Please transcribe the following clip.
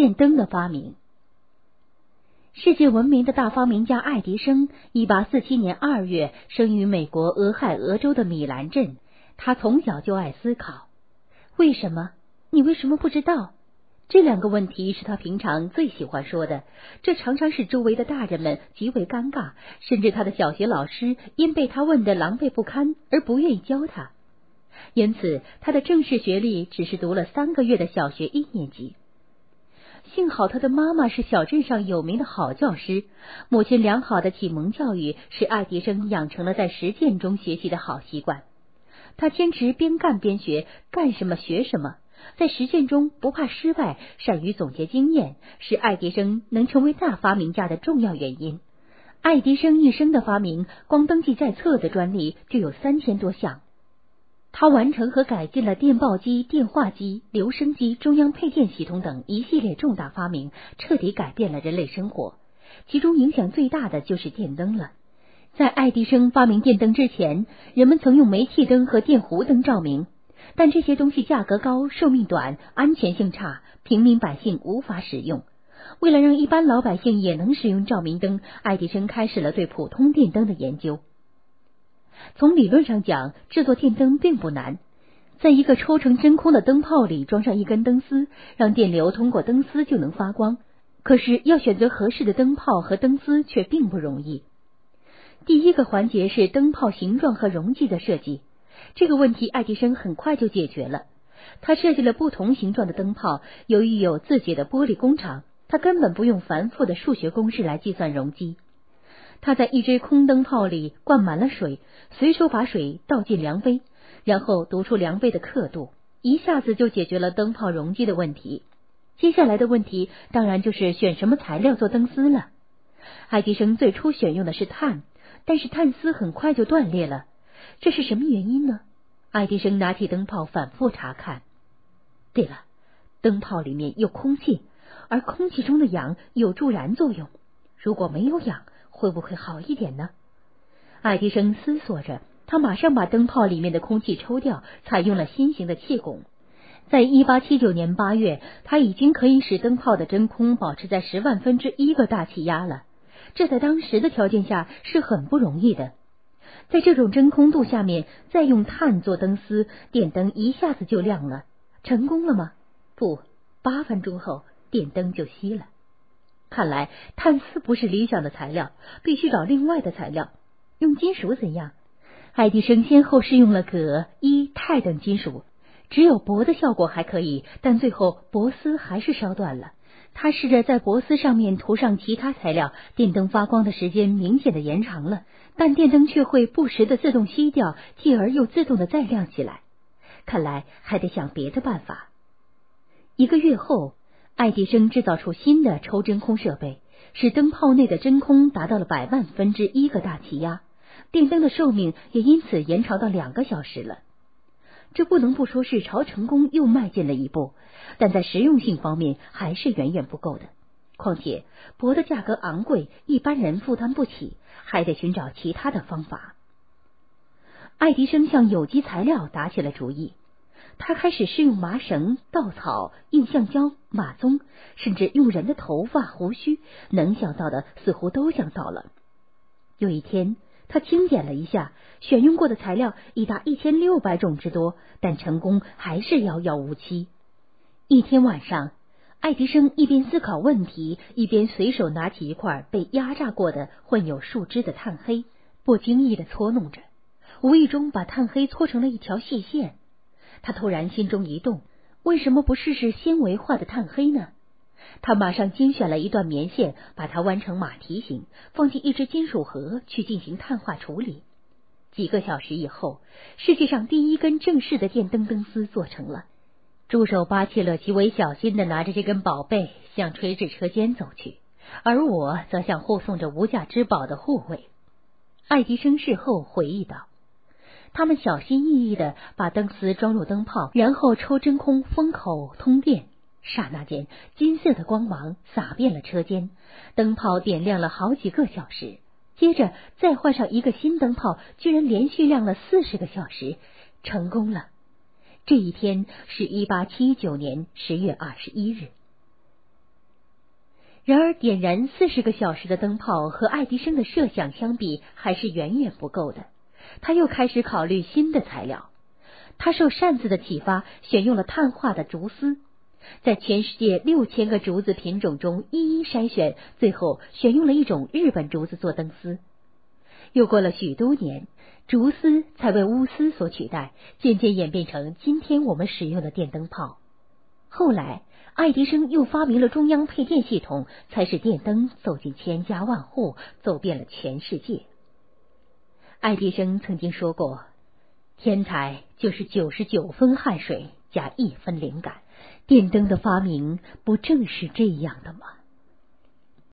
电灯的发明。世界闻名的大发明家爱迪生，一八四七年二月生于美国俄亥俄州的米兰镇。他从小就爱思考：为什么？你为什么不知道？这两个问题是他平常最喜欢说的。这常常使周围的大人们极为尴尬，甚至他的小学老师因被他问得狼狈不堪而不愿意教他。因此，他的正式学历只是读了三个月的小学一年级。幸好他的妈妈是小镇上有名的好教师，母亲良好的启蒙教育使爱迪生养成了在实践中学习的好习惯。他坚持边干边学，干什么学什么，在实践中不怕失败，善于总结经验，是爱迪生能成为大发明家的重要原因。爱迪生一生的发明，光登记在册的专利就有三千多项。他完成和改进了电报机、电话机、留声机、中央配电系统等一系列重大发明，彻底改变了人类生活。其中影响最大的就是电灯了。在爱迪生发明电灯之前，人们曾用煤气灯和电弧灯照明，但这些东西价格高、寿命短、安全性差，平民百姓无法使用。为了让一般老百姓也能使用照明灯，爱迪生开始了对普通电灯的研究。从理论上讲，制作电灯并不难，在一个抽成真空的灯泡里装上一根灯丝，让电流通过灯丝就能发光。可是要选择合适的灯泡和灯丝却并不容易。第一个环节是灯泡形状和容积的设计，这个问题爱迪生很快就解决了。他设计了不同形状的灯泡，由于有自己的玻璃工厂，他根本不用繁复的数学公式来计算容积。他在一只空灯泡里灌满了水，随手把水倒进量杯，然后读出量杯的刻度，一下子就解决了灯泡容积的问题。接下来的问题当然就是选什么材料做灯丝了。爱迪生最初选用的是碳，但是碳丝很快就断裂了，这是什么原因呢？爱迪生拿起灯泡反复查看。对了，灯泡里面有空气，而空气中的氧有助燃作用，如果没有氧。会不会好一点呢？爱迪生思索着，他马上把灯泡里面的空气抽掉，采用了新型的气拱。在一八七九年八月，他已经可以使灯泡的真空保持在十万分之一个大气压了。这在当时的条件下是很不容易的。在这种真空度下面，再用碳做灯丝，电灯一下子就亮了。成功了吗？不，八分钟后电灯就熄了。看来碳丝不是理想的材料，必须找另外的材料。用金属怎样？爱迪生先后试用了铬、铱、钛等金属，只有铂的效果还可以，但最后铂丝还是烧断了。他试着在铂丝上面涂上其他材料，电灯发光的时间明显的延长了，但电灯却会不时的自动熄掉，继而又自动的再亮起来。看来还得想别的办法。一个月后。爱迪生制造出新的抽真空设备，使灯泡内的真空达到了百万分之一个大气压，电灯的寿命也因此延长到两个小时了。这不能不说是朝成功又迈进了一步，但在实用性方面还是远远不够的。况且铂的价格昂贵，一般人负担不起，还得寻找其他的方法。爱迪生向有机材料打起了主意。他开始试用麻绳、稻草、硬橡胶、马鬃，甚至用人的头发、胡须，能想到的似乎都想到了。有一天，他清点了一下，选用过的材料已达一千六百种之多，但成功还是遥遥无期。一天晚上，爱迪生一边思考问题，一边随手拿起一块被压榨过的混有树脂的炭黑，不经意的搓弄着，无意中把炭黑搓成了一条细线。他突然心中一动，为什么不试试纤维化的炭黑呢？他马上精选了一段棉线，把它弯成马蹄形，放进一只金属盒去进行碳化处理。几个小时以后，世界上第一根正式的电灯灯丝做成了。助手巴切勒极为小心的拿着这根宝贝向吹制车间走去，而我则向护送着无价之宝的护卫。爱迪生事后回忆道。他们小心翼翼的把灯丝装入灯泡，然后抽真空封口通电。刹那间，金色的光芒洒遍了车间，灯泡点亮了好几个小时。接着再换上一个新灯泡，居然连续亮了四十个小时，成功了。这一天是一八七九年十月二十一日。然而，点燃四十个小时的灯泡和爱迪生的设想相比，还是远远不够的。他又开始考虑新的材料。他受扇子的启发，选用了碳化的竹丝，在全世界六千个竹子品种中一一筛选，最后选用了一种日本竹子做灯丝。又过了许多年，竹丝才为钨丝所取代，渐渐演变成今天我们使用的电灯泡。后来，爱迪生又发明了中央配电系统，才使电灯走进千家万户，走遍了全世界。爱迪生曾经说过。天才就是九十九分汗水加一分灵感，电灯的发明不正是这样的吗？